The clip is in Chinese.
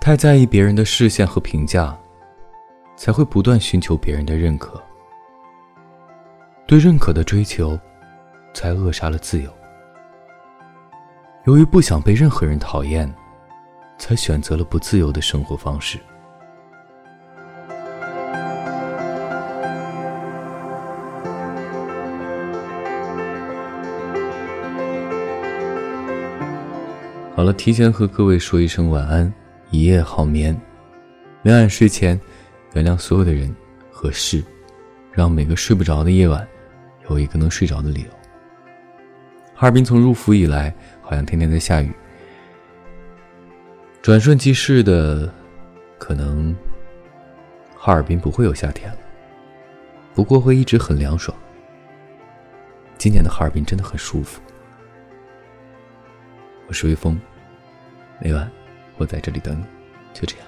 太在意别人的视线和评价，才会不断寻求别人的认可。对认可的追求，才扼杀了自由。由于不想被任何人讨厌，才选择了不自由的生活方式。好了，提前和各位说一声晚安，一夜好眠。每晚睡前，原谅所有的人和事，让每个睡不着的夜晚有一个能睡着的理由。哈尔滨从入伏以来，好像天天在下雨。转瞬即逝的，可能哈尔滨不会有夏天了，不过会一直很凉爽。今年的哈尔滨真的很舒服。我是微风。每晚，我在这里等你，就这样。